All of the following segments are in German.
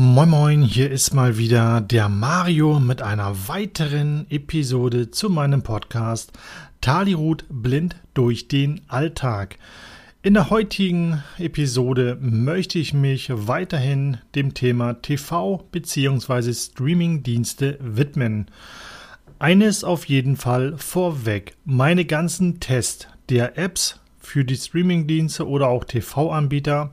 Moin Moin, hier ist mal wieder der Mario mit einer weiteren Episode zu meinem Podcast Talirut blind durch den Alltag. In der heutigen Episode möchte ich mich weiterhin dem Thema TV bzw. Streamingdienste widmen. Eines auf jeden Fall vorweg. Meine ganzen Tests der Apps für die Streamingdienste oder auch TV-Anbieter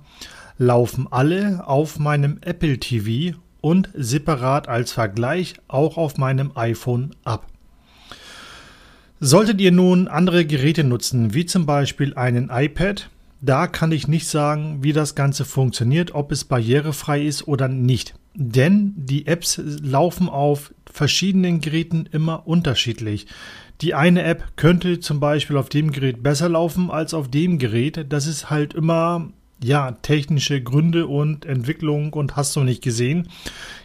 laufen alle auf meinem Apple TV und separat als Vergleich auch auf meinem iPhone ab. Solltet ihr nun andere Geräte nutzen, wie zum Beispiel einen iPad, da kann ich nicht sagen, wie das Ganze funktioniert, ob es barrierefrei ist oder nicht. Denn die Apps laufen auf verschiedenen Geräten immer unterschiedlich. Die eine App könnte zum Beispiel auf dem Gerät besser laufen als auf dem Gerät. Das ist halt immer ja, technische Gründe und Entwicklung und hast du nicht gesehen.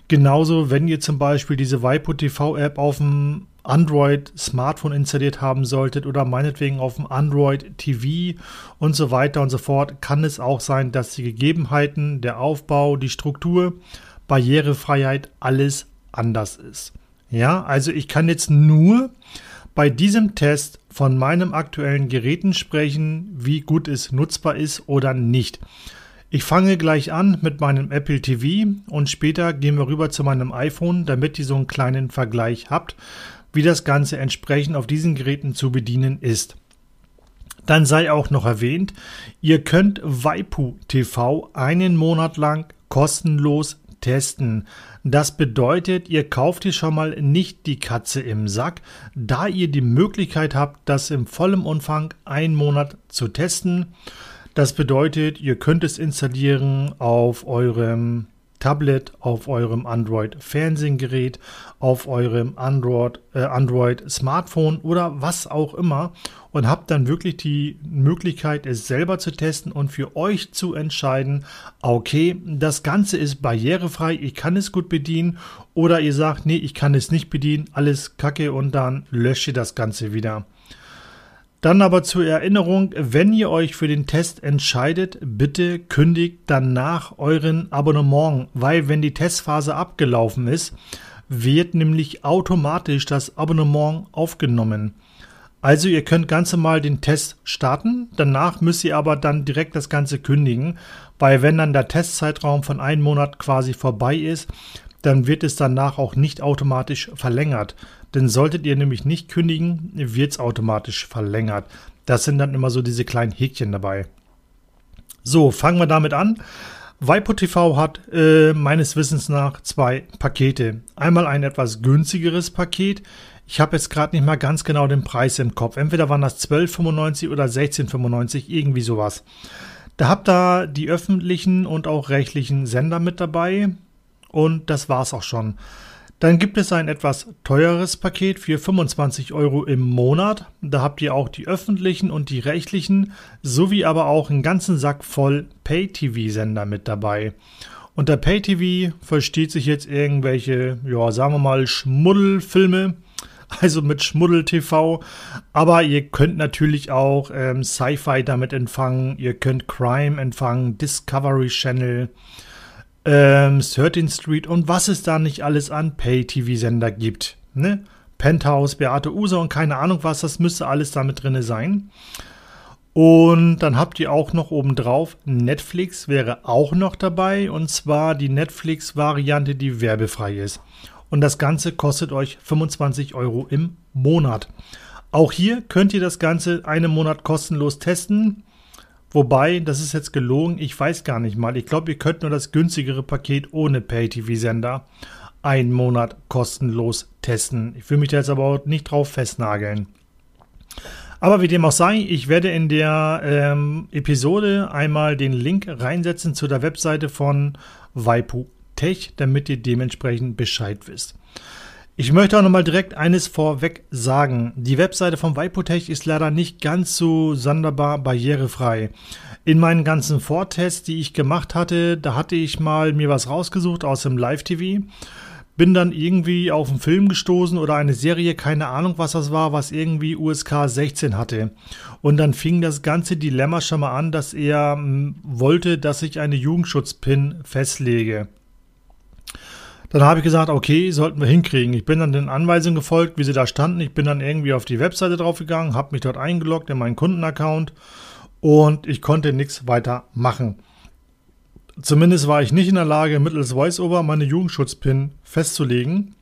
Genauso, wenn ihr zum Beispiel diese Waipu TV App auf dem Android Smartphone installiert haben solltet oder meinetwegen auf dem Android TV und so weiter und so fort, kann es auch sein, dass die Gegebenheiten, der Aufbau, die Struktur, Barrierefreiheit, alles anders ist. Ja, also ich kann jetzt nur bei diesem Test von meinem aktuellen Geräten sprechen, wie gut es nutzbar ist oder nicht. Ich fange gleich an mit meinem Apple TV und später gehen wir rüber zu meinem iPhone, damit ihr so einen kleinen Vergleich habt, wie das Ganze entsprechend auf diesen Geräten zu bedienen ist. Dann sei auch noch erwähnt, ihr könnt Waipu TV einen Monat lang kostenlos testen. Das bedeutet, ihr kauft hier schon mal nicht die Katze im Sack, da ihr die Möglichkeit habt, das im vollen Umfang einen Monat zu testen. Das bedeutet, ihr könnt es installieren auf eurem Tablet, auf eurem Android-Fernsehgerät, auf eurem Android, äh, Android oder was auch immer und habt dann wirklich die Möglichkeit, es selber zu testen und für euch zu entscheiden, okay, das Ganze ist barrierefrei, ich kann es gut bedienen oder ihr sagt, nee, ich kann es nicht bedienen, alles kacke und dann löscht ihr das Ganze wieder. Dann aber zur Erinnerung, wenn ihr euch für den Test entscheidet, bitte kündigt danach euren Abonnement, weil wenn die Testphase abgelaufen ist, wird nämlich automatisch das Abonnement aufgenommen. Also ihr könnt ganz normal den Test starten, danach müsst ihr aber dann direkt das Ganze kündigen, weil wenn dann der Testzeitraum von einem Monat quasi vorbei ist, dann wird es danach auch nicht automatisch verlängert. Denn solltet ihr nämlich nicht kündigen, wird es automatisch verlängert. Das sind dann immer so diese kleinen Häkchen dabei. So, fangen wir damit an. Waipo TV hat äh, meines Wissens nach zwei Pakete. Einmal ein etwas günstigeres Paket. Ich habe jetzt gerade nicht mal ganz genau den Preis im Kopf. Entweder waren das 12,95 oder 16,95, irgendwie sowas. Da habt ihr die öffentlichen und auch rechtlichen Sender mit dabei. Und das war's auch schon. Dann gibt es ein etwas teureres Paket für 25 Euro im Monat. Da habt ihr auch die öffentlichen und die rechtlichen, sowie aber auch einen ganzen Sack voll Pay-TV-Sender mit dabei. Unter Pay-TV versteht sich jetzt irgendwelche, ja, sagen wir mal, Schmuddelfilme, also mit Schmuddel-TV. Aber ihr könnt natürlich auch ähm, Sci-Fi damit empfangen, ihr könnt Crime empfangen, Discovery Channel, ähm, 13 Street und was es da nicht alles an Pay-TV-Sender gibt. Ne? Penthouse, Beate User und keine Ahnung was, das müsste alles damit drin sein. Und dann habt ihr auch noch obendrauf Netflix wäre auch noch dabei und zwar die Netflix-Variante, die werbefrei ist. Und das Ganze kostet euch 25 Euro im Monat. Auch hier könnt ihr das Ganze einen Monat kostenlos testen. Wobei, das ist jetzt gelogen, ich weiß gar nicht mal. Ich glaube, ihr könnt nur das günstigere Paket ohne Pay-TV-Sender einen Monat kostenlos testen. Ich will mich da jetzt aber auch nicht drauf festnageln. Aber wie dem auch sei, ich werde in der ähm, Episode einmal den Link reinsetzen zu der Webseite von Waipu Tech, damit ihr dementsprechend Bescheid wisst. Ich möchte auch nochmal direkt eines vorweg sagen. Die Webseite von Vipotech ist leider nicht ganz so sonderbar barrierefrei. In meinen ganzen Vortests, die ich gemacht hatte, da hatte ich mal mir was rausgesucht aus dem Live-TV. Bin dann irgendwie auf einen Film gestoßen oder eine Serie, keine Ahnung, was das war, was irgendwie USK 16 hatte. Und dann fing das ganze Dilemma schon mal an, dass er hm, wollte, dass ich eine Jugendschutzpin festlege. Dann habe ich gesagt, okay, sollten wir hinkriegen. Ich bin dann den Anweisungen gefolgt, wie sie da standen. Ich bin dann irgendwie auf die Webseite draufgegangen, habe mich dort eingeloggt in meinen Kundenaccount und ich konnte nichts weiter machen. Zumindest war ich nicht in der Lage, mittels VoiceOver meine Jugendschutzpin festzulegen,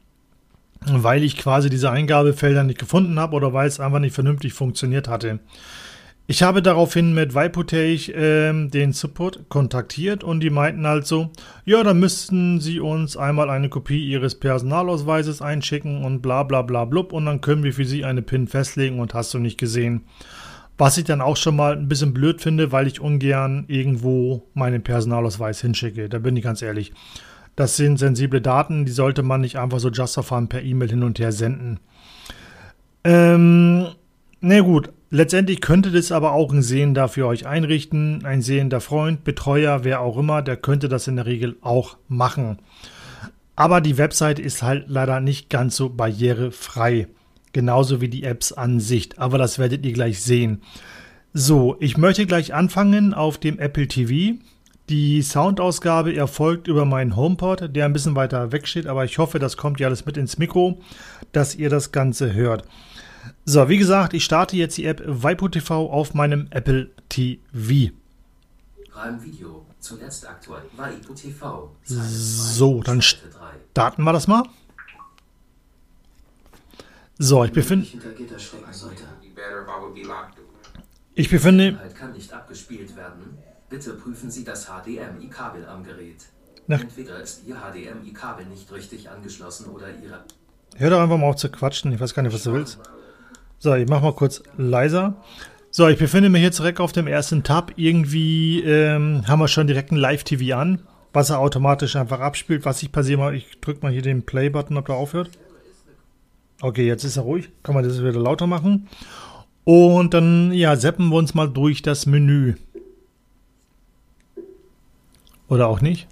weil ich quasi diese Eingabefelder nicht gefunden habe oder weil es einfach nicht vernünftig funktioniert hatte. Ich habe daraufhin mit Vipotech ähm, den Support kontaktiert und die meinten halt so, ja, dann müssten sie uns einmal eine Kopie ihres Personalausweises einschicken und bla bla bla blub und dann können wir für sie eine PIN festlegen und hast du nicht gesehen. Was ich dann auch schon mal ein bisschen blöd finde, weil ich ungern irgendwo meinen Personalausweis hinschicke. Da bin ich ganz ehrlich. Das sind sensible Daten, die sollte man nicht einfach so just per E-Mail hin und her senden. Ähm, na gut, Letztendlich könnte das aber auch ein Sehender für euch einrichten, ein sehender Freund, Betreuer, wer auch immer, der könnte das in der Regel auch machen. Aber die Webseite ist halt leider nicht ganz so barrierefrei. Genauso wie die Apps an sich. Aber das werdet ihr gleich sehen. So, ich möchte gleich anfangen auf dem Apple TV. Die Soundausgabe erfolgt über meinen HomePod, der ein bisschen weiter weg steht, aber ich hoffe, das kommt ja alles mit ins Mikro, dass ihr das Ganze hört. So, wie gesagt, ich starte jetzt die App Waipu TV auf meinem Apple TV. Prime Video, zuletzt aktuell, Waipu TV. So, dann starten wir das mal. So, ich befinde. Ich befinde. kann nicht abgespielt werden. Bitte prüfen Sie das HDMI-Kabel am Gerät. Entweder ist Ihr HDMI-Kabel nicht richtig angeschlossen oder Ihre. Hör doch einfach mal auf zu quatschen. Ich weiß gar nicht, was du willst. So, ich mache mal kurz leiser. So, ich befinde mich jetzt direkt auf dem ersten Tab. Irgendwie ähm, haben wir schon direkt ein Live-TV an, was er automatisch einfach abspielt. Was ich passiert mal, ich drücke mal hier den Play-Button, ob er aufhört. Okay, jetzt ist er ruhig. Kann man das wieder lauter machen. Und dann, ja, seppen wir uns mal durch das Menü. Oder auch nicht?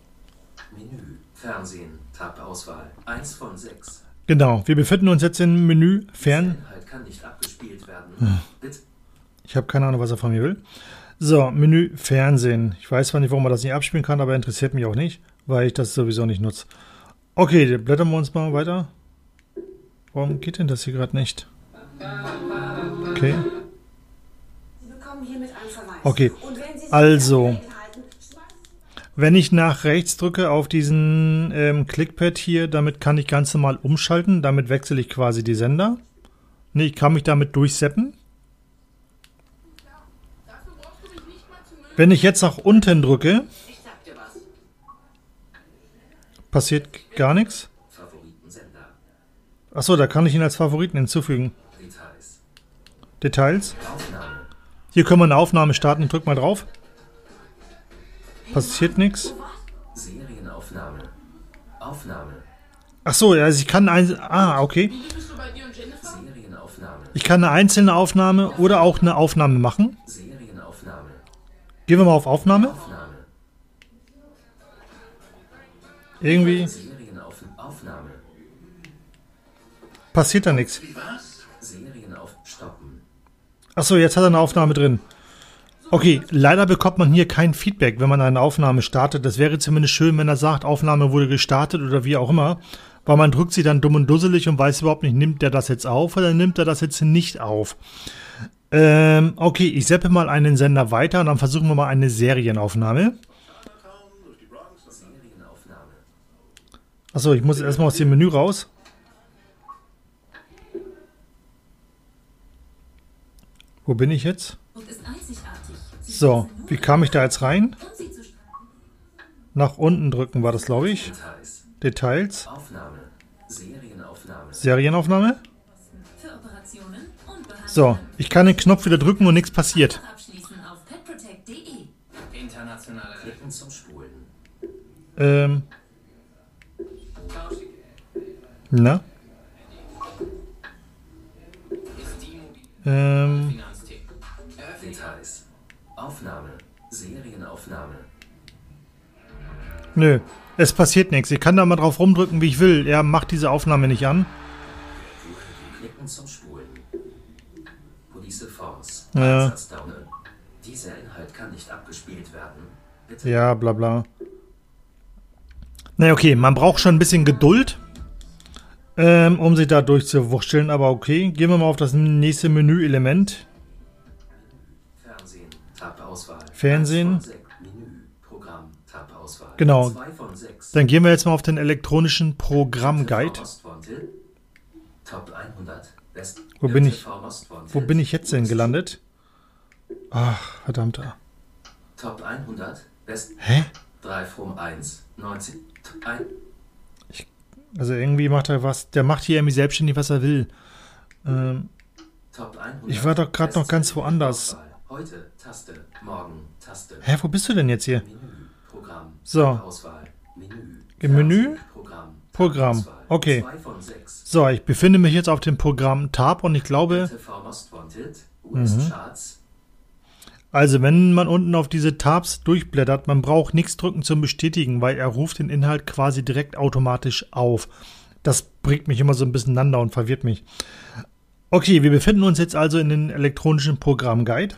Menü, Fernsehen, Tab-Auswahl, 1 von 6. Genau, wir befinden uns jetzt im Menü Fern kann nicht abgespielt werden. Ich habe keine Ahnung, was er von mir will. So, Menü Fernsehen. Ich weiß zwar nicht, warum man das nicht abspielen kann, aber interessiert mich auch nicht, weil ich das sowieso nicht nutze. Okay, blättern wir uns mal weiter. Warum geht denn das hier gerade nicht? Okay. Okay, also, wenn ich nach rechts drücke auf diesen ähm, Clickpad hier, damit kann ich ganz normal umschalten. Damit wechsle ich quasi die Sender. Ne, ich kann mich damit durchseppen. Wenn ich jetzt nach unten drücke, passiert gar nichts. Achso, da kann ich ihn als Favoriten hinzufügen. Details. Hier können wir eine Aufnahme starten. Ich drück mal drauf. Passiert nichts. Achso, also ich kann ein. Ah, okay. Ich kann eine einzelne Aufnahme oder auch eine Aufnahme machen. Gehen wir mal auf. Aufnahme. Irgendwie. Passiert da nichts. Achso, jetzt hat er eine Aufnahme drin. Okay, leider bekommt man hier kein Feedback, wenn man eine Aufnahme startet. Das wäre zumindest schön, wenn er sagt, Aufnahme wurde gestartet oder wie auch immer weil man drückt sie dann dumm und dusselig und weiß überhaupt nicht, nimmt der das jetzt auf oder nimmt er das jetzt nicht auf. Ähm, okay, ich seppe mal einen Sender weiter und dann versuchen wir mal eine Serienaufnahme. Achso, ich muss erstmal aus dem Menü raus. Wo bin ich jetzt? So, wie kam ich da jetzt rein? Nach unten drücken war das, glaube ich. Details. Aufnahme. Serienaufnahme. Serienaufnahme? So, ich kann den Knopf wieder drücken und nichts passiert. Ähm. Na? Ähm. Details. Aufnahme. Serienaufnahme. Nö. Es passiert nichts. Ich kann da mal drauf rumdrücken, wie ich will. Er macht diese Aufnahme nicht an. Klicken Ja. Ja, bla bla. Na naja, okay, man braucht schon ein bisschen Geduld, ähm, um sich da durchzuwurschteln, aber okay. Gehen wir mal auf das nächste Menüelement. Fernsehen, Tab Auswahl. Fernsehen. 1 von 6. Genau. Dann gehen wir jetzt mal auf den elektronischen Programmguide. TV Most Wanted. Top 100. Best Wo bin ich? Wo bin ich jetzt denn gelandet? Ach, verdammter. Top 100. Best Hä? 3 from 1. 19. Top 1. Also irgendwie macht er was, der macht hier irgendwie selbstständig, was er will. Ähm, Top 100. Ich war doch grad noch ganz woanders. Heute Taste. Morgen Taste. hä, wo bist du denn jetzt hier? Menü. Programm. So. Auswahl. Menü. Im Menü? Programm. Programm. Auswahl. Okay. So, ich befinde mich jetzt auf dem Programm Tab und ich glaube, Mhm. Also wenn man unten auf diese Tabs durchblättert, man braucht nichts drücken zum Bestätigen, weil er ruft den Inhalt quasi direkt automatisch auf. Das bringt mich immer so ein bisschen aneinander und verwirrt mich. Okay, wir befinden uns jetzt also in den elektronischen Programmguide.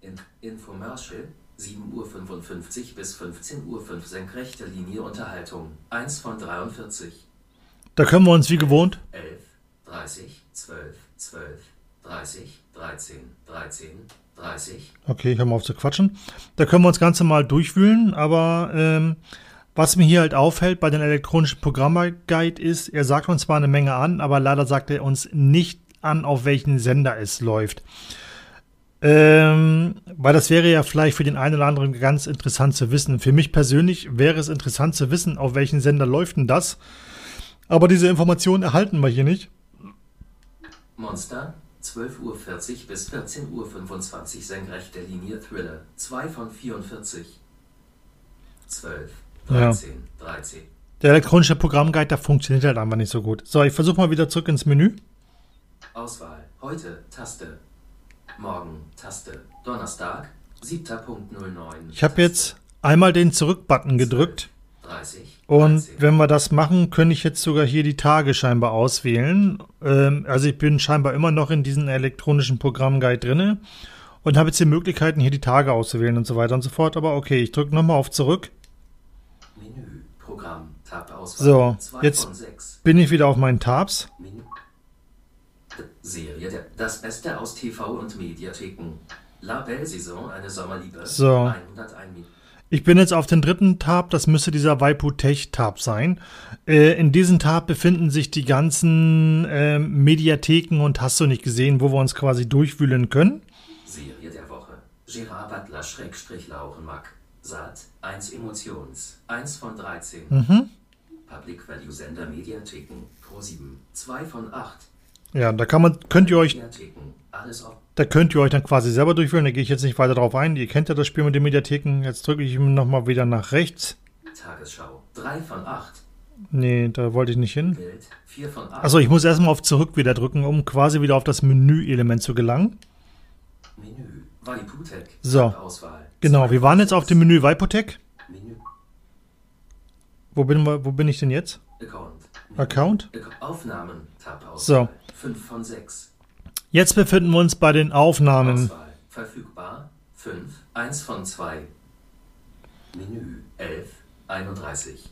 In Infomercial 7.55 Uhr bis 15.05 Uhr senkrechte Linie Unterhaltung 1 von 43 Da können wir uns wie gewohnt 11 30 12 12 30 13 13 30 Okay, ich höre mal auf zu quatschen. Da können wir uns ganz normal durchwühlen, aber ähm, was mir hier halt auffällt bei den elektronischen Programmguide ist, er sagt uns zwar eine Menge an, aber leider sagt er uns nicht an, auf welchen Sender es läuft. Ähm, weil das wäre ja vielleicht für den einen oder anderen ganz interessant zu wissen. Für mich persönlich wäre es interessant zu wissen, auf welchen Sender läuft denn das. Aber diese Informationen erhalten wir hier nicht. Monster 12.40 Uhr bis 14.25 Uhr senkrechte Linie Thriller 2 von 44 12 Ja. 13 13 Der elektronische Programmguide, der funktioniert halt einfach nicht so gut. So, ich versuche mal wieder zurück ins Menü. Auswahl heute Taste Morgen Taste Donnerstag 7.09 Ich habe jetzt einmal den Zurück-Button gedrückt. 30 Und 13. wenn wir das machen, könnte ich jetzt sogar hier die Tage scheinbar auswählen. Ähm, also ich bin scheinbar immer noch in diesem elektronischen Programmguide drinne und habe jetzt die Möglichkeiten, hier die Tage auszuwählen und so weiter und so fort. Aber okay, ich drücke nochmal auf Zurück. Menü, Programm, Tab Auswahl. So, jetzt-. Bin ich wieder auf meinen Tabs. Serie, der, das Beste aus TV und Mediatheken. La Belle Saison, eine Sommerliebe. So. 101 Minuten. Ich bin jetzt auf den dritten Tab, das müsste dieser Waipu Tech Tab sein. Äh, in diesem Tab befinden sich die ganzen ähm, Mediatheken und hast du nicht gesehen, wo wir uns quasi durchwühlen können. Serie der Woche. Gerard Butler Schrägstrich Laurenmack. Saat 1 Emotions. 1 von 13. Mhm. Public Value Sender Mediatheken. Pro 7. 2 von 8. Ja, da kann man, könnt ihr euch. Da könnt ihr euch dann quasi selber durchführen. Da gehe ich jetzt nicht weiter drauf ein. Ihr kennt ja das Spiel mit den Mediatheken. Jetzt drücke ich nochmal wieder nach rechts. Tagesschau. 3 von 8. Nee, da wollte ich nicht hin. Bild. 4 von 8. Achso, ich muss erstmal auf Zurück wieder drücken, um quasi wieder auf das Menü-Element zu gelangen. Menü. Waiputek. So. Auswahl. Genau, wir waren jetzt auf dem Menü Vipotech. Menü. Wo bin, wo bin ich denn jetzt? Account. Account? Ac- Aufnahmen. Tab So. Auswahl. 5 von 6. Jetzt befinden wir uns bei den Aufnahmen. Auswahl. Verfügbar. 5. 1 von 2. Menü. 11. 31.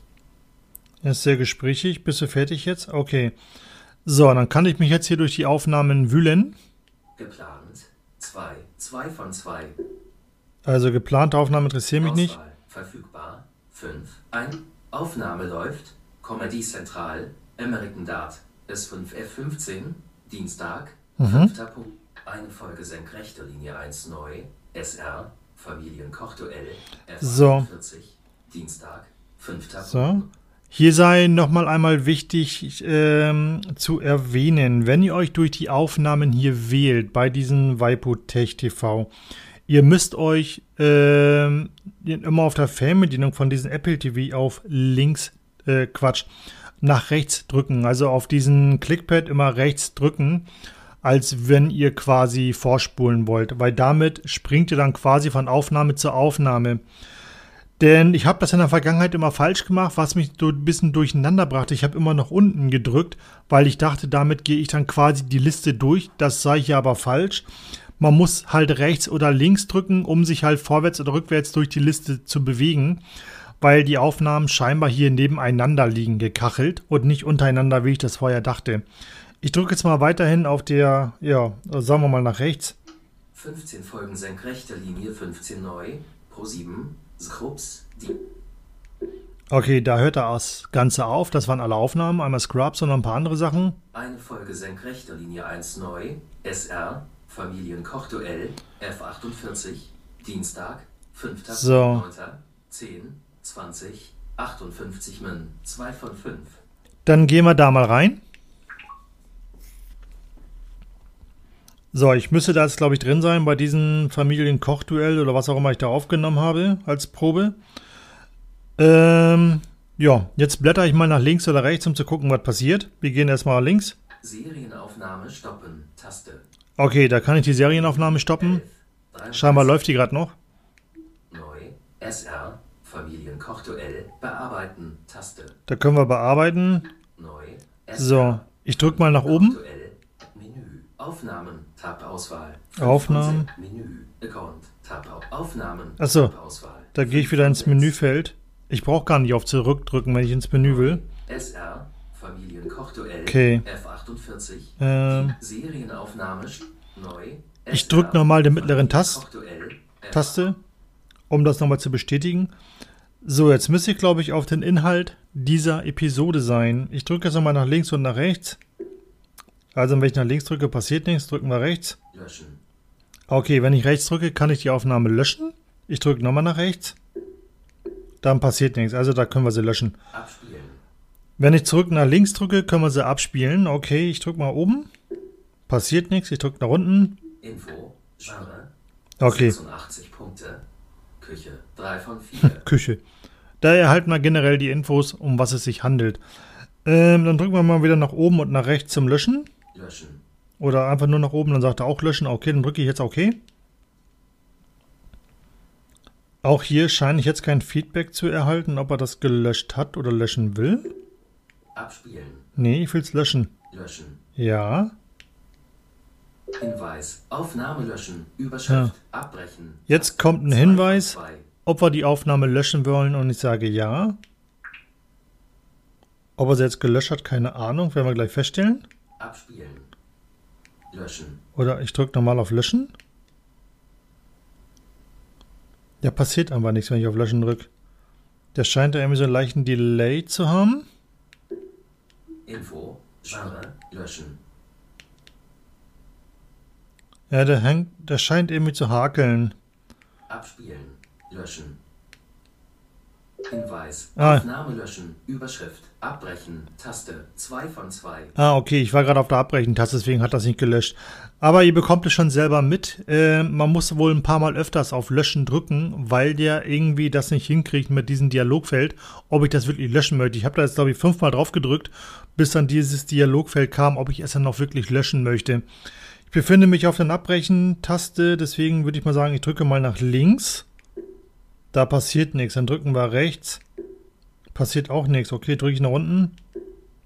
Er ist sehr gesprächig. Bist du fertig jetzt? Okay. So, dann kann ich mich jetzt hier durch die Aufnahmen wühlen. Geplant. 2. 2 von 2. Also geplante Aufnahmen interessieren mich nicht. Verfügbar. 5. Ein. Aufnahme läuft. Comedy Central. American Dart. S5F15. Dienstag. Mhm. 5. Punkt. Eine Folge senkrechte Linie 1 neu. SR. Familienkochduell. So. F41. Dienstag. 5. So. Hier sei nochmal einmal wichtig ähm, zu erwähnen, wenn ihr euch durch die Aufnahmen hier wählt bei diesem Vipotech TV, ihr müsst euch ähm, immer auf der Fernbedienung von diesem Apple TV auf links, äh, Quatsch, nach rechts drücken. Also auf diesen Clickpad immer rechts drücken, als wenn ihr quasi vorspulen wollt, weil damit springt ihr dann quasi von Aufnahme zu Aufnahme. Denn ich habe das in der Vergangenheit immer falsch gemacht, was mich so ein bisschen durcheinander brachte. Ich habe immer noch unten gedrückt, weil ich dachte, damit gehe ich dann quasi die Liste durch. Das sei hier aber falsch. Man muss halt rechts oder links drücken, um sich halt vorwärts oder rückwärts durch die Liste zu bewegen. Weil die Aufnahmen scheinbar hier nebeneinander liegen, gekachelt und nicht untereinander, wie ich das vorher dachte. Ich drücke jetzt mal weiterhin auf der, ja, sagen wir mal nach rechts. 15 Folgen senkrechter Linie 15 neu, pro 7, Scrubs, die. Okay, da hört das Ganze auf. Das waren alle Aufnahmen. Einmal Scrubs und noch ein paar andere Sachen. Eine Folge senkrechter Linie 1 neu, SR, Familienkochduell, F48, Dienstag, 5. So. 9. 10, 20, 58 Min, 2 von 5. Dann gehen wir da mal rein. So, ich müsste da jetzt, glaube ich, drin sein bei diesem Familienkochduell oder was auch immer ich da aufgenommen habe als Probe. Ähm, ja, jetzt blätter ich mal nach links oder rechts, um zu gucken, was passiert. Wir gehen erstmal links. Serienaufnahme stoppen, Taste. Okay, da kann ich die Serienaufnahme stoppen. 11, Scheinbar läuft die gerade noch. Neu, SR, Familienkochduell, bearbeiten, Taste. Da können wir bearbeiten. Neu, So, ich drücke mal nach oben. Menü, Aufnahmen, Tab Auswahl. Aufnahmen. Menü, Account, Tab Au- Aufnahmen, Ach so, Tab Auswahl. Da gehe ich wieder ins Menüfeld. Ich brauche gar nicht auf zurückdrücken, wenn ich ins Menü will. SR, Familienkochduell, Okay. F48, Ähm, Serienaufnahme, neu. Ich SR, drück noch mal den mittleren Tast- Taste, um das nochmal zu bestätigen. So, jetzt müsste ich, glaube ich, auf den Inhalt dieser Episode sein. Ich drücke jetzt nochmal nach links und nach rechts. Also, wenn ich nach links drücke, passiert nichts. Drücken wir rechts. Löschen. Okay, wenn ich rechts drücke, kann ich die Aufnahme löschen. Ich drücke nochmal nach rechts. Dann passiert nichts. Also, da können wir sie löschen. Abspielen. Wenn ich zurück nach links drücke, können wir sie abspielen. Okay, ich drücke mal oben. Passiert nichts. Ich drücke nach unten. Info, Genre, Okay, 86 Punkte. Küche, 3 von 4. Küche. Da erhalten wir generell die Infos, um was es sich handelt. Ähm, dann drücken wir mal wieder nach oben und nach rechts zum Löschen. Löschen. Oder einfach nur nach oben, dann sagt er auch löschen. Okay, dann drücke ich jetzt OK. Auch hier scheine ich jetzt kein Feedback zu erhalten, ob er das gelöscht hat oder löschen will. Abspielen. Nee, ich will es löschen. Löschen. Ja. Hinweis. Aufnahme löschen. Überschrift. Abbrechen. Jetzt kommt ein Hinweis. von zwei. Ob wir die Aufnahme löschen wollen und ich sage ja. Ob er sie jetzt gelöscht hat, keine Ahnung, werden wir gleich feststellen. Abspielen. Löschen. Oder ich drücke nochmal auf Löschen. Ja, passiert einfach nichts, wenn ich auf Löschen drücke. Der scheint da irgendwie so einen leichten Delay zu haben. Info. Genre. Löschen. Ja, der, hängt, der scheint irgendwie zu hakeln. Abspielen. Löschen. Hinweis. Ah. Aufnahme löschen. Überschrift. Abbrechen. Taste. 2 von 2. Ah, okay, ich war gerade auf der Abbrechen-Taste, deswegen hat das nicht gelöscht. Aber ihr bekommt es schon selber mit. Äh, man muss wohl ein paar Mal öfters auf Löschen drücken, weil der irgendwie das nicht hinkriegt mit diesem Dialogfeld, ob ich das wirklich löschen möchte. Ich habe da jetzt, glaube ich, fünfmal drauf gedrückt, bis dann dieses Dialogfeld kam, ob ich es dann noch wirklich löschen möchte. Ich befinde mich auf der Abbrechen-Taste, deswegen würde ich mal sagen, ich drücke mal nach links. Da passiert nichts. Dann drücken wir rechts. Passiert auch nichts. Okay, drücke ich nach unten.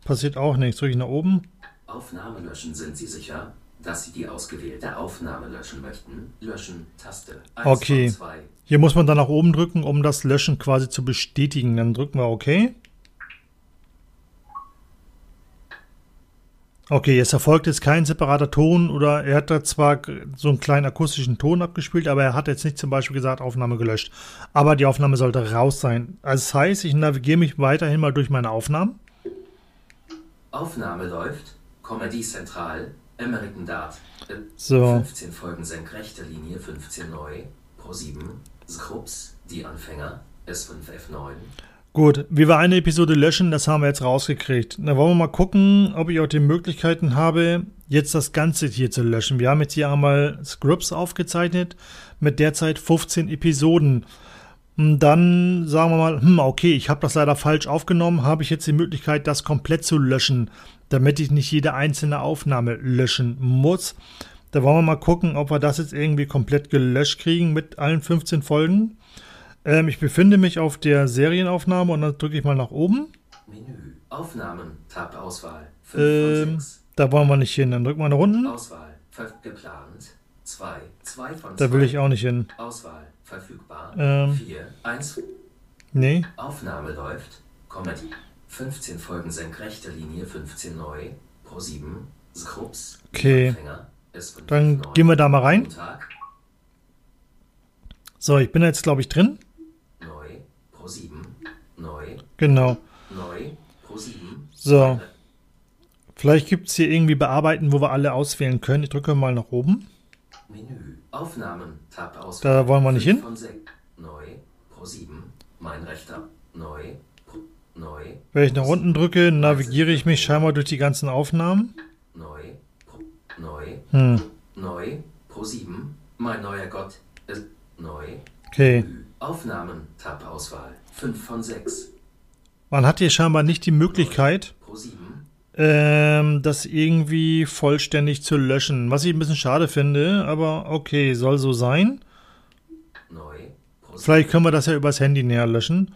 Passiert auch nichts. Drücke ich nach oben. Aufnahme löschen. Sind Sie sicher, dass Sie die ausgewählte Aufnahme löschen möchten? Löschen. Taste. 1 Okay. von 2. Hier muss man dann nach oben drücken, um das Löschen quasi zu bestätigen. Dann drücken wir OK. Okay, es erfolgt jetzt kein separater Ton oder er hat da zwar so einen kleinen akustischen Ton abgespielt, aber er hat jetzt nicht zum Beispiel gesagt, Aufnahme gelöscht. Aber die Aufnahme sollte raus sein. Also das heißt, ich navigiere mich weiterhin mal durch meine Aufnahmen. Aufnahme läuft. Comedy Central. American Dart. Äh, So. 15 Folgen senkrechte Linie, 15 neu. Pro 7. Scrubs. Die Anfänger. S5F9. Gut, wie wir eine Episode löschen, das haben wir jetzt rausgekriegt. Da wollen wir mal gucken, ob ich auch die Möglichkeiten habe, jetzt das Ganze hier zu löschen. Wir haben jetzt hier einmal Scripts aufgezeichnet mit derzeit 15 Episoden. Und Dann sagen wir mal, hm, okay, ich habe das leider falsch aufgenommen, habe ich jetzt die Möglichkeit, das komplett zu löschen, damit ich nicht jede einzelne Aufnahme löschen muss. Da wollen wir mal gucken, ob wir das jetzt irgendwie komplett gelöscht kriegen mit allen 15 Folgen. Ähm, ich befinde mich auf der Serienaufnahme und dann drücke ich mal nach oben. Menü. Aufnahmen. Tab Auswahl. 5 Ähm, von 6. da wollen wir nicht hin. Dann drücken wir nach unten. Auswahl. Geplant. 2. 2 von 2. Da will ich auch nicht hin. Auswahl. Verfügbar. Ähm. 4. 1. Nee. Aufnahme läuft. Comedy. 15 Folgen senkrechte Linie 15 neu. Pro 7. Scrubs. Okay. Empfänger. S59. Dann gehen wir da mal rein. So, ich bin jetzt, glaube ich, drin. Pro 7. Neu. Genau. Neu. Pro 7. So. Vielleicht gibt es hier irgendwie Bearbeiten, wo wir alle auswählen können. Ich drücke mal nach oben. Menü. Aufnahmen. Tab aus. Da wollen wir nicht hin. Neu. Pro 7. Mein rechter. Neu. Pro, neu. Wenn ich nach unten drücke, navigiere ich mich scheinbar durch die ganzen Aufnahmen. Neu. Pro, neu. Hm, Neu. Pro 7. Mein neuer Gott. Ist neu. okay. Menü. Aufnahmen. Tab Auswahl. 5 von 6. Man hat hier scheinbar nicht die Möglichkeit, Pro 7. ähm, das irgendwie vollständig zu löschen. Was ich ein bisschen schade finde, aber okay, soll so sein. Vielleicht können wir das ja übers Handy näher löschen.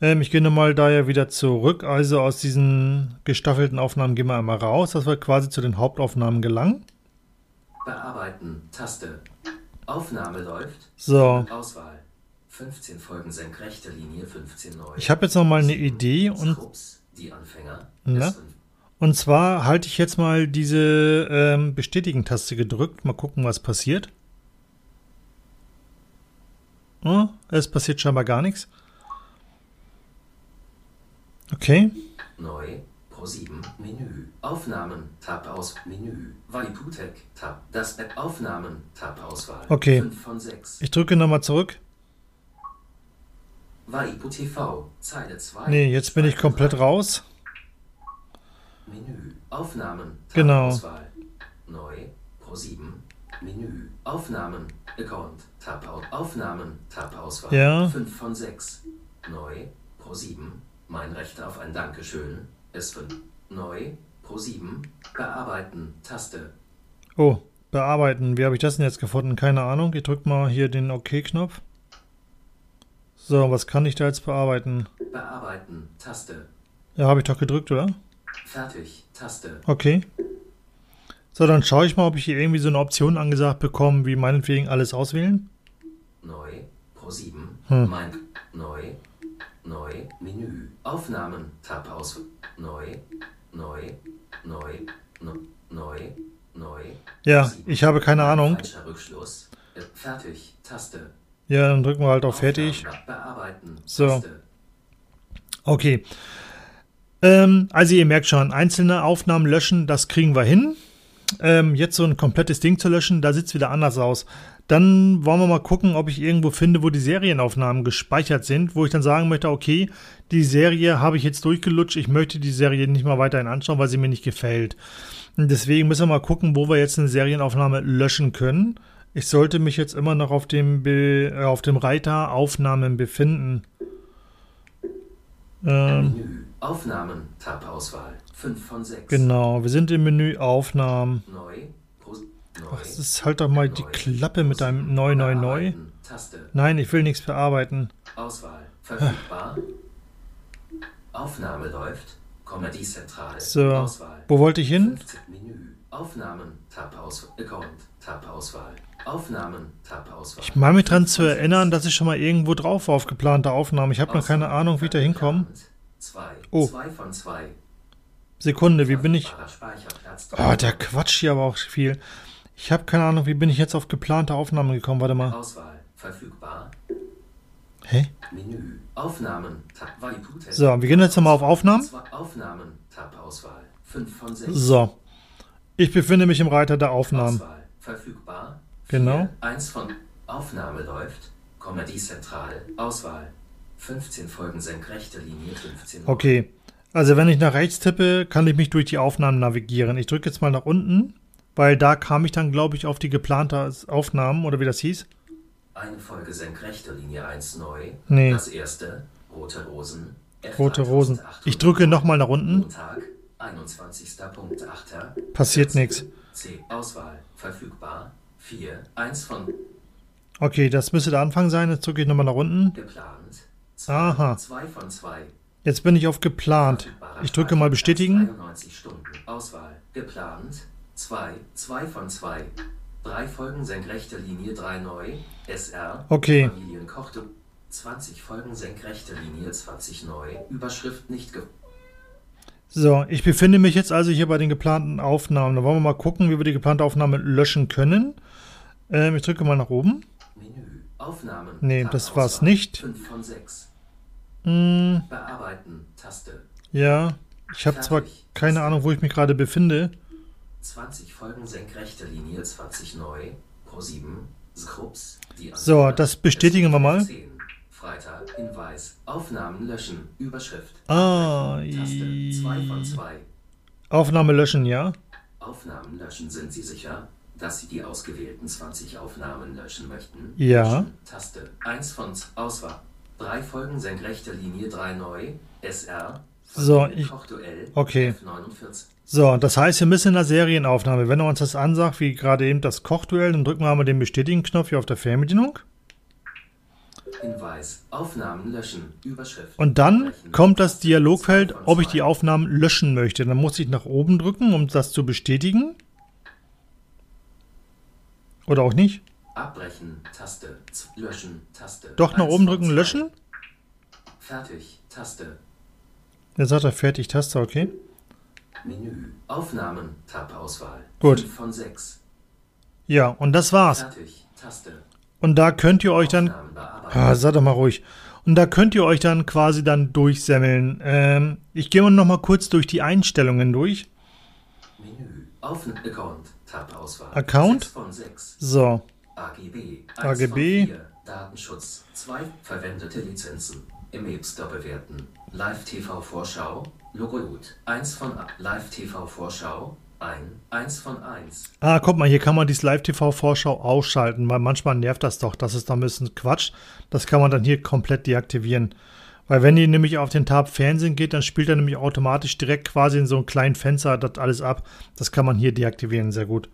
Ähm, ich gehe nochmal da ja wieder zurück. Also aus diesen gestaffelten Aufnahmen gehen wir einmal raus, dass wir quasi zu den Hauptaufnahmen gelangen. Bearbeiten. Taste. Aufnahme läuft. So, Auswahl. 15 Folgen senkrechte Linie 15 neu. ich habe jetzt nochmal eine Idee und die Anfänger. S5. Und zwar halte ich jetzt mal diese ähm, Bestätigen-Taste gedrückt. Mal gucken, was passiert. Oh, es passiert scheinbar gar nichts. Okay. Neu. Pro 7. Menü. Aufnahmen. Tab aus. Menü. Waiputek. Tab. Das App. Aufnahmen. Tab Auswahl. Okay. 5 von 6. Ich drücke nochmal zurück. Waipu TV. Zeile 2. Nee, jetzt bin ich komplett raus. Menü. Aufnahmen. Genau. Auswahl. Neu. Pro 7. Menü. Aufnahmen. Account. Tab au- Aufnahmen. Tab Auswahl. Ja. 5 von 6. Neu. Pro 7. Mein Recht auf ein Dankeschön. S5. Neu. Pro 7. Bearbeiten. Taste. Oh, bearbeiten. Wie habe ich das denn jetzt gefunden? Keine Ahnung. Ich drücke mal hier den OK-Knopf. So, was kann ich da jetzt bearbeiten? Bearbeiten. Taste. Ja, habe ich doch gedrückt, oder? Fertig. Taste. Okay. So, dann schaue ich mal, ob ich hier irgendwie so eine Option angesagt bekomme, wie meinetwegen alles auswählen. Neu. Pro 7. Hm. Mein. Neu. Neu. Menü. Aufnahmen. Tab aus. Neu. Neu. Neu. Neu. Neu. Neu. Ja, ich habe keine Ahnung. Falscher Rückschluss. Äh, Fertig. Taste. Ja, dann drücken wir halt auf Fertig. So. Okay. Ähm, also ihr merkt schon, einzelne Aufnahmen löschen, das kriegen wir hin. Ähm, jetzt so ein komplettes Ding zu löschen, da sieht es wieder anders aus. Dann wollen wir mal gucken, ob ich irgendwo finde, wo die Serienaufnahmen gespeichert sind, wo ich dann sagen möchte, okay, die Serie habe ich jetzt durchgelutscht, ich möchte die Serie nicht mal weiterhin anschauen, weil sie mir nicht gefällt. Deswegen müssen wir mal gucken, wo wir jetzt eine Serienaufnahme löschen können. Ich sollte mich jetzt immer noch auf dem, Be äh, auf dem Reiter Aufnahmen befinden. Ähm, Menü. Aufnahmen. Tab Auswahl. 5 von 6. Genau, wir sind im Menü Aufnahmen. Neu. Ach, das ist halt doch mal die Neu. Klappe mit deinem Neu, Neu, Neu. Taste. Nein, ich will nichts bearbeiten. Auswahl. Verfügbar. Aufnahme läuft. Comedy-Zentrale. So. Auswahl. Wo wollte ich hin? 15 Menü. Aufnahmen. Tab Auswahl. Account. Tab Auswahl. Aufnahmen. Tab Auswahl. Ich meine mich dran zu erinnern, dass ich schon mal irgendwo drauf war auf geplante Aufnahmen. Ich habe noch keine Ahnung, wie ich da hinkomme. 2. Oh. 2 von 2. Sekunde, wie bin ich? Oh, der Quatsch hier aber auch viel. Ich habe keine Ahnung, wie bin ich jetzt auf geplante Aufnahmen gekommen? Warte mal. Auswahl. Verfügbar. Hä? Menü. Aufnahmen. Tab. So, wir gehen jetzt nochmal auf Aufnahmen. Aufnahmen. Tab Auswahl. 5 von 6. So. Ich befinde mich im Reiter der Aufnahmen. Auswahl. Verfügbar. Genau. 1 von Aufnahme läuft. Comedy Zentral. Auswahl. 15 Folgen senkrechte Linie 15. Okay. Also wenn ich nach rechts tippe, kann ich mich durch die Aufnahmen navigieren. Ich drücke jetzt mal nach unten, weil da kam ich dann, glaube ich, auf die geplante Aufnahmen oder wie das hieß. Eine Folge senkrechte Linie 1 neu. Nee. Das erste. Rote Rosen. Rote Rosen. 3800. Ich drücke nochmal nach unten. Montag. 21.8. Passiert nix. C. Auswahl. Verfügbar. 4. 1 von Okay, das müsste der Anfang sein. Jetzt drücke ich nochmal nach unten. geplant. 2. Aha. 2 von 2. Jetzt bin ich auf geplant. Ich drücke mal bestätigen. 91 Stunden. Auswahl. Geplant. 2. 2 von 2. Drei Folgen senkrechte Linie 3 neu. SR. Okay. Familienkochte. 20 Folgen senkrechte Linie 20 neu. Überschrift nicht ge So, ich befinde mich jetzt also hier bei den geplanten Aufnahmen. Da wollen wir mal gucken, wie wir die geplante Aufnahme löschen können. Ähm, ich drücke mal nach oben. Menü. Aufnahmen. Nee, Tab das war's Auswahl. nicht. 5 von 6. Hm, Bearbeiten. Taste. ja, ich habe zwar keine Ahnung, wo ich mich gerade befinde. 20 Folgen senkrechte Linie 20 neu. Pro 7. Scrubs. Die So, das bestätigen wir mal. 10. Freitag. Hinweis. Aufnahmen löschen. Überschrift. Ah, Taste. 2 von 2. Aufnahme löschen, ja. Aufnahmen löschen. Sind Sie sicher, dass Sie die ausgewählten 20 Aufnahmen löschen möchten? Ja. Löschen. Taste. 1 von Auswahl. Drei Folgen senkrechte Linie 3 neu. SR. So, ich- okay. F49. So, das heißt, wir müssen in der Serienaufnahme, wenn er uns das ansagt, wie gerade eben das Kochduell, dann drücken wir einmal den Bestätigen-Knopf hier auf der Fernbedienung. Hinweis. Aufnahmen löschen. Überschrift. Und dann kommt das. Dialogfeld, ob ich die Aufnahmen löschen möchte. Dann muss ich nach oben drücken, um das zu bestätigen. Oder auch nicht. Abbrechen. Taste. Löschen. Taste. Doch nach oben drücken, löschen. Fertig. Taste. Jetzt sagt er fertig, Taste, okay. Menü. Aufnahmen. Tab-Auswahl. Gut. 5 von 6. Ja, und das war's. Fertig. Taste. Und da könnt ihr euch dann. Ah, sag doch mal ruhig. Und da könnt ihr euch dann quasi dann durchsemmeln. Ähm, ich gehe noch mal kurz durch die Einstellungen durch. Menü. Aufnahme. Account. Tab-Auswahl. Account? 6 von 6. So, AGB. AGB. Von 4. Datenschutz. 2. Verwendete Lizenzen. Imapster bewerten. Live-TV-Vorschau. Logo gut. 1 von A. Live-TV-Vorschau. Ein. 1 von 1. Ah, guck mal, hier kann man dieses Live-TV-Vorschau ausschalten, weil manchmal nervt das doch. Das ist doch ein bisschen Quatsch. Das kann man dann hier komplett deaktivieren. Weil wenn ihr nämlich auf den Tab Fernsehen geht, dann spielt er nämlich automatisch direkt quasi in so einem kleinen Fenster das alles ab. Das kann man hier deaktivieren, sehr gut.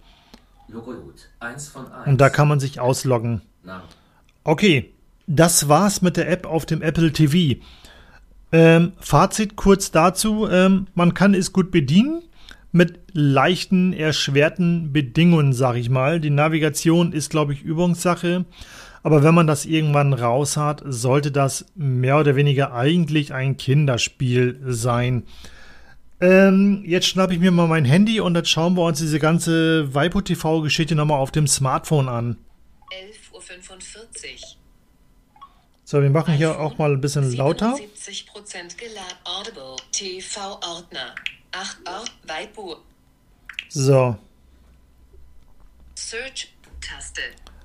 Logo gut. 1 von 1. Und da kann man sich ausloggen. Name. Okay, das war's mit der App auf dem Apple TV. Ähm, Fazit kurz dazu: ähm, Man kann es gut bedienen mit leichten, erschwerten Bedingungen, sag ich mal. Die Navigation ist, glaube ich, Übungssache. Aber wenn man das irgendwann raus hat, sollte das mehr oder weniger eigentlich ein Kinderspiel sein. Ähm, jetzt schnappe ich mir mal mein Handy und dann schauen wir uns diese ganze Waipo TV-Geschichte nochmal auf dem Smartphone an. 11.45 Uhr. So, wir machen hier auch mal ein bisschen lauter. 77% geladen. Audible. TV-Ordner. 8 Ort. Weibo. So, Search. Taste.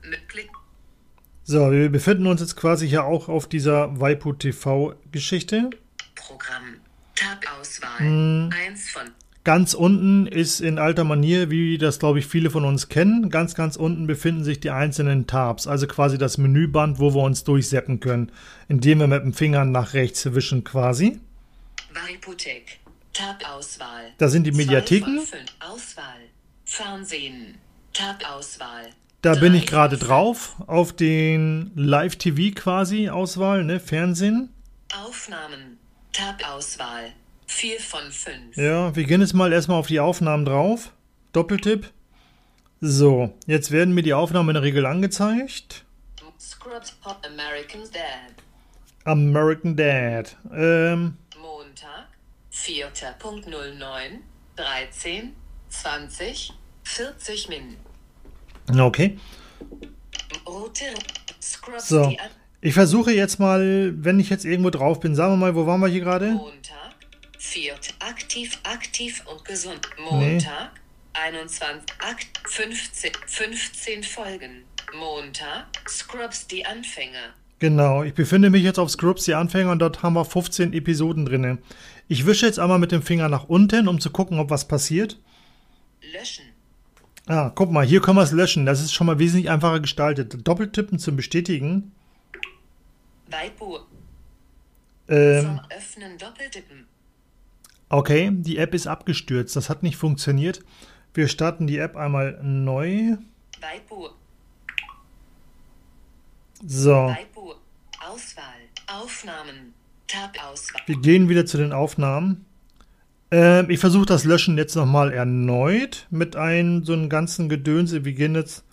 Mit Klick. so, wir befinden uns jetzt quasi hier auch auf dieser Waipu TV-Geschichte. Programm. Tab-Auswahl. Hm. 1 von. Ganz unten ist in alter Manier, wie das glaube ich viele von uns kennen, ganz, ganz unten befinden sich die einzelnen Tabs, also quasi das Menüband, wo wir uns durchseppen können, indem wir mit dem Finger nach rechts wischen quasi. Waipotek. Tab-Auswahl. Da sind die Mediatheken. Auswahl. Fernsehen. Tab-Auswahl. Da bin ich gerade drauf, auf den Live-TV quasi Auswahl, ne, Fernsehen. Aufnahmen. Tab-Auswahl. 4 von 5. Ja, wir gehen jetzt mal erstmal auf die Aufnahmen drauf. Doppeltipp. So, jetzt werden mir die Aufnahmen in der Regel angezeigt. American Dad. American Dad. Ähm. 4.09. 13. 20. 40 Min. okay. So. Ich versuche jetzt mal, wenn ich jetzt irgendwo drauf bin, sagen wir mal, wo waren wir hier gerade? Montag. 4. Aktiv, aktiv und gesund. Montag. 21. Akt 15. 15 Folgen. Montag. Scrubs die Anfänger. Genau, ich befinde mich jetzt auf Scrubs, die Anfänger, und dort haben wir 15 Episoden drin. Ich wische jetzt einmal mit dem Finger nach unten, um zu gucken, ob was passiert. Löschen. Ah, guck mal, hier können wir es löschen. Das ist schon mal wesentlich einfacher gestaltet. Doppeltippen zum Bestätigen. Weibo. Ähm, Zum Öffnen doppeltippen. okay, die App ist abgestürzt. Das hat nicht funktioniert. Wir starten die App einmal neu. Weibo. So, wir gehen wieder zu den Aufnahmen. Ähm, ich versuche das Löschen jetzt nochmal erneut mit einem so einem ganzen Gedönse. Wir gehen jetzt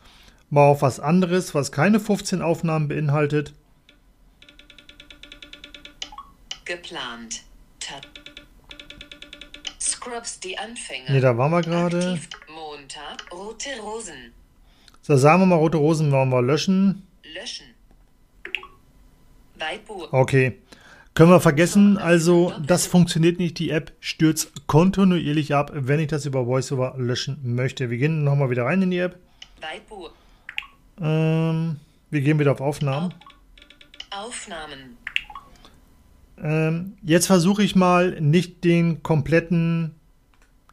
mal auf was anderes, was keine 15 Aufnahmen beinhaltet. geplant. Tab. Scrubs die Anfänger. Nee, da waren wir gerade. Montag. Rote Rosen. So, sagen wir mal, rote Rosen wollen wir löschen. Löschen. Okay. Können wir vergessen, also das funktioniert nicht. Die App stürzt kontinuierlich ab, wenn ich das über VoiceOver löschen möchte. Wir gehen nochmal wieder rein in die App. Ähm, wir gehen wieder auf Aufnahmen. Aufnahmen. Ähm, jetzt versuche ich mal nicht den kompletten,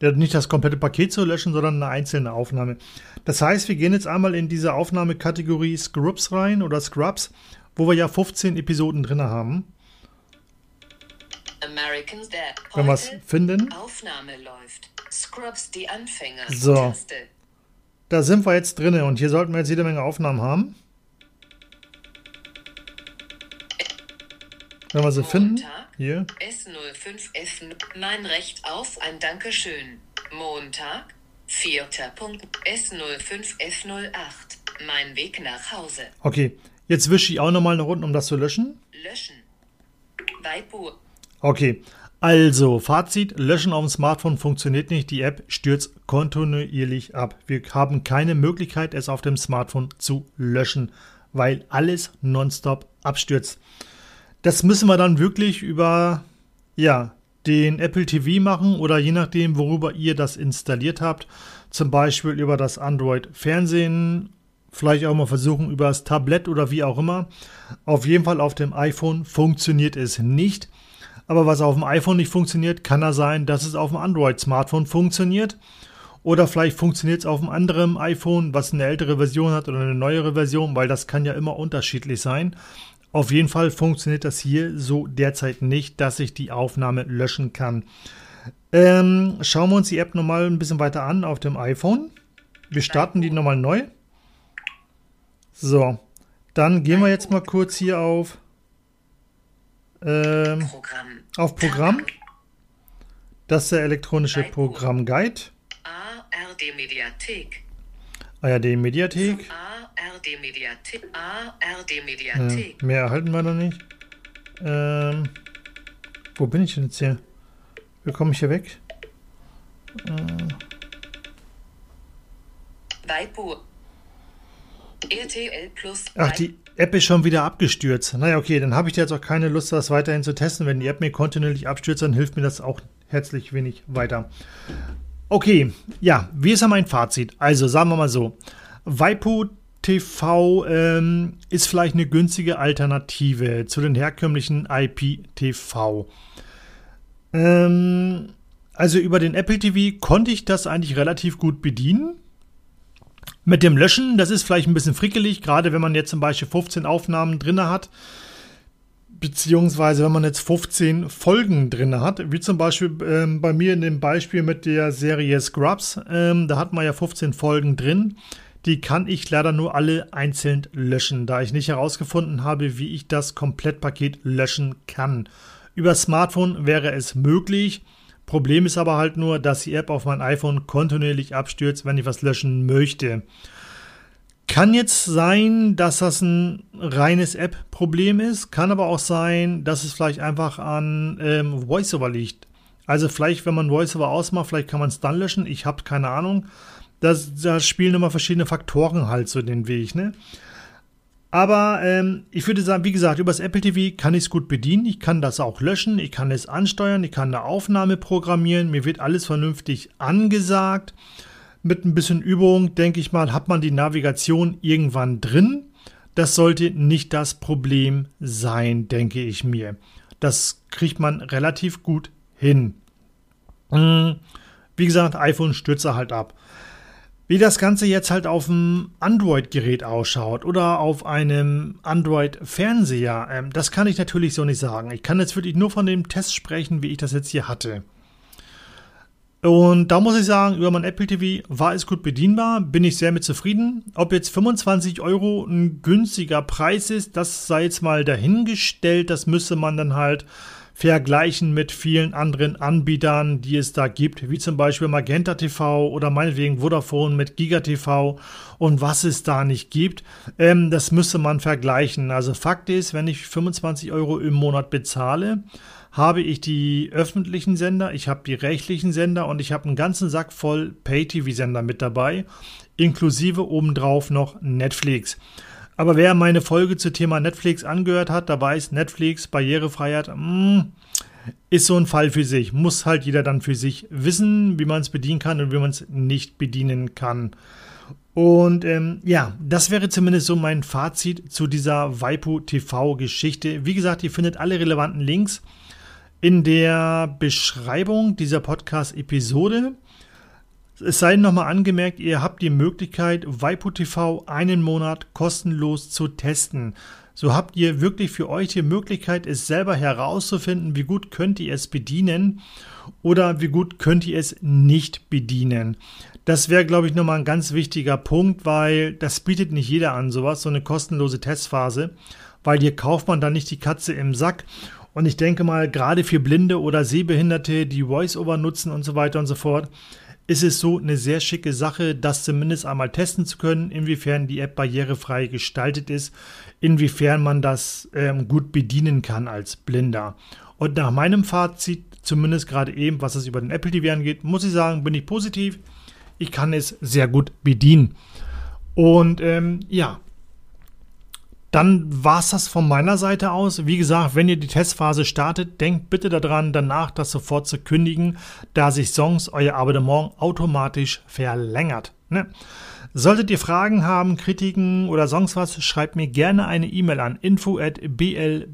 nicht das komplette Paket zu löschen, sondern eine einzelne Aufnahme. Das heißt, wir gehen jetzt einmal in diese Aufnahmekategorie Scrubs rein oder Scrubs, wo wir ja 15 Episoden drin haben. Wenn wir es finden. Aufnahme läuft. Scrubs die Anfänger. So. Taste. Da sind wir jetzt drin und hier sollten wir jetzt jede Menge Aufnahmen haben. Wenn wir sie finden, hier, S05F. Mein Recht auf ein Dankeschön. Montag. Vierter Punkt. S05F08. Mein Weg nach Hause. okay, jetzt wische ich auch nochmal eine Runde, um das zu löschen. Löschen. Weißbuch. Okay, also Fazit, Löschen auf dem Smartphone funktioniert nicht, die App stürzt kontinuierlich ab. Wir haben keine Möglichkeit, es auf dem Smartphone zu löschen, weil alles nonstop abstürzt. Das müssen wir dann wirklich über ja, den Apple TV machen oder je nachdem, worüber ihr das installiert habt, zum Beispiel über das Android Fernsehen, vielleicht auch mal versuchen über das Tablet oder wie auch immer. Auf jeden Fall auf dem iPhone funktioniert es nicht. Aber was auf dem iPhone nicht funktioniert, kann da sein, dass es auf dem Android-Smartphone funktioniert. Oder vielleicht funktioniert es auf einem anderen iPhone, was eine ältere Version hat oder eine neuere Version, weil das kann ja immer unterschiedlich sein. Auf jeden Fall funktioniert das hier so derzeit nicht, dass ich die Aufnahme löschen kann. Ähm, schauen wir uns die App nochmal ein bisschen weiter an auf dem iPhone. Wir starten die nochmal neu. So, dann gehen wir jetzt mal kurz hier auf, ähm, Programm. auf Programm. Das ist der elektronische Programmguide. ARD Mediathek. ARD Mediathek. ARD Mediathek. ARD Mediathek. mehr erhalten wir noch nicht. Ähm, wo bin ich denn jetzt hier? Wie komme ich hier weg? Weißbuch. RTL Plus. Ach, die App ist schon wieder abgestürzt. Naja, okay, dann habe ich jetzt auch keine Lust, das weiterhin zu testen. Wenn die App mir kontinuierlich abstürzt, dann hilft mir das auch herzlich wenig weiter. Okay, ja, wie ist ja mein Fazit? Also, sagen wir mal so. Waipu TV ähm, ist vielleicht eine günstige Alternative zu den herkömmlichen IPTV. Ähm, also über den Apple TV konnte ich das eigentlich relativ gut bedienen. Mit dem Löschen, das ist vielleicht ein bisschen frickelig, gerade wenn man jetzt zum Beispiel 15 Aufnahmen drin hat, beziehungsweise wenn man jetzt 15 Folgen drin hat, wie zum Beispiel ähm, bei mir in dem Beispiel mit der Serie Scrubs, ähm, da hat man ja 15 Folgen drin. Die kann ich leider nur alle einzeln löschen, da ich nicht herausgefunden habe, wie ich das Komplettpaket löschen kann. Über Smartphone wäre es möglich. Problem ist aber halt nur, dass die App auf mein iPhone kontinuierlich abstürzt, wenn ich was löschen möchte. Kann jetzt sein, dass das ein reines App-Problem ist, kann aber auch sein, dass es vielleicht einfach an ähm, VoiceOver liegt. Also vielleicht, wenn man VoiceOver ausmacht, vielleicht kann man es dann löschen. Ich habe keine Ahnung. Da spielen immer verschiedene Faktoren halt so den Weg. Ne? Aber ähm, ich würde sagen, wie gesagt, über das Apple TV kann ich es gut bedienen. Ich kann das auch löschen, ich kann es ansteuern, ich kann eine Aufnahme programmieren. Mir wird alles vernünftig angesagt. Mit ein bisschen Übung, denke ich mal, hat man die Navigation irgendwann drin. Das sollte nicht das Problem sein, denke ich mir. Das kriegt man relativ gut hin. Hm, Wie gesagt, iPhone stürzt er halt ab. Wie das Ganze jetzt halt auf einem Android-Gerät ausschaut oder auf einem Android-Fernseher, ähm, das kann ich natürlich so nicht sagen. Ich kann jetzt wirklich nur von dem Test sprechen, wie ich das jetzt hier hatte. Und da muss ich sagen, über mein Apple TV war es gut bedienbar, bin ich sehr mit zufrieden. Ob jetzt 25 Euro ein günstiger Preis ist, das sei jetzt mal dahingestellt. Das müsste man dann halt vergleichen mit vielen anderen Anbietern, die es da gibt, wie zum Beispiel Magenta TV oder meinetwegen Vodafone mit Giga TV und was es da nicht gibt. Ähm, das müsste man vergleichen. Also Fakt ist, wenn ich 25 Euro im Monat bezahle, habe ich die öffentlichen Sender, ich habe die rechtlichen Sender und ich habe einen ganzen Sack voll Pay-TV-Sender mit dabei, inklusive obendrauf noch Netflix. Aber wer meine Folge zu Thema Netflix angehört hat, da weiß, Netflix, Barrierefreiheit, mh, mm, ist so ein Fall für sich. Muss halt jeder dann für sich wissen, wie man es bedienen kann und wie man es nicht bedienen kann. Und ähm, ja, das wäre zumindest so mein Fazit zu dieser Waipu TV-Geschichte. Wie gesagt, ihr findet alle relevanten Links in der Beschreibung dieser Podcast-Episode. Es sei nochmal angemerkt, ihr habt die Möglichkeit, Waipu TV einen Monat kostenlos zu testen. So habt ihr wirklich für euch die Möglichkeit, es selber herauszufinden, wie gut könnt ihr es bedienen oder wie gut könnt ihr es nicht bedienen. Das wäre, glaube ich, nochmal ein ganz wichtiger Punkt, weil das bietet nicht jeder an, sowas, so eine kostenlose Testphase, weil hier kauft man dann nicht die Katze im Sack. Und ich denke mal, gerade für Blinde oder Sehbehinderte, die VoiceOver nutzen und so weiter und so fort, ist es so eine sehr schicke Sache, das zumindest einmal testen zu können, inwiefern die App barrierefrei gestaltet ist, inwiefern man das ähm, gut bedienen kann als Blinder. Und nach meinem Fazit, zumindest gerade eben, was es über den Apple TV angeht, muss ich sagen, bin ich positiv ich kann es sehr gut bedienen. Und ähm, ja, dann war es das von meiner Seite aus. Wie gesagt, wenn ihr die Testphase startet, denkt bitte daran, danach das sofort zu kündigen, da sich sonst euer Abonnement automatisch verlängert. Ne? Solltet ihr Fragen haben, Kritiken oder sonst was, schreibt mir gerne eine E-Mail an info at bl-mail.net.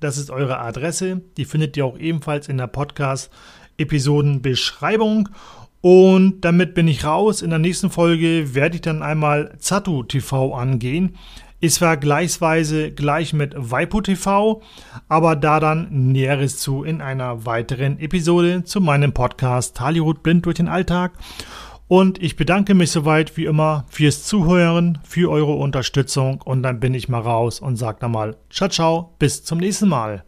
Das ist eure Adresse. Die findet ihr auch ebenfalls in der Podcast- Episodenbeschreibung. Und damit bin ich raus. In der nächsten Folge werde ich dann einmal Zatu TV angehen. Ist vergleichsweise gleich mit Waipu TV, aber da dann Näheres zu in einer weiteren Episode zu meinem Podcast Hollywood blind durch den Alltag. Und ich bedanke mich soweit wie immer fürs Zuhören, für eure Unterstützung und dann bin ich mal raus und sage dann mal ciao ciao, bis zum nächsten Mal.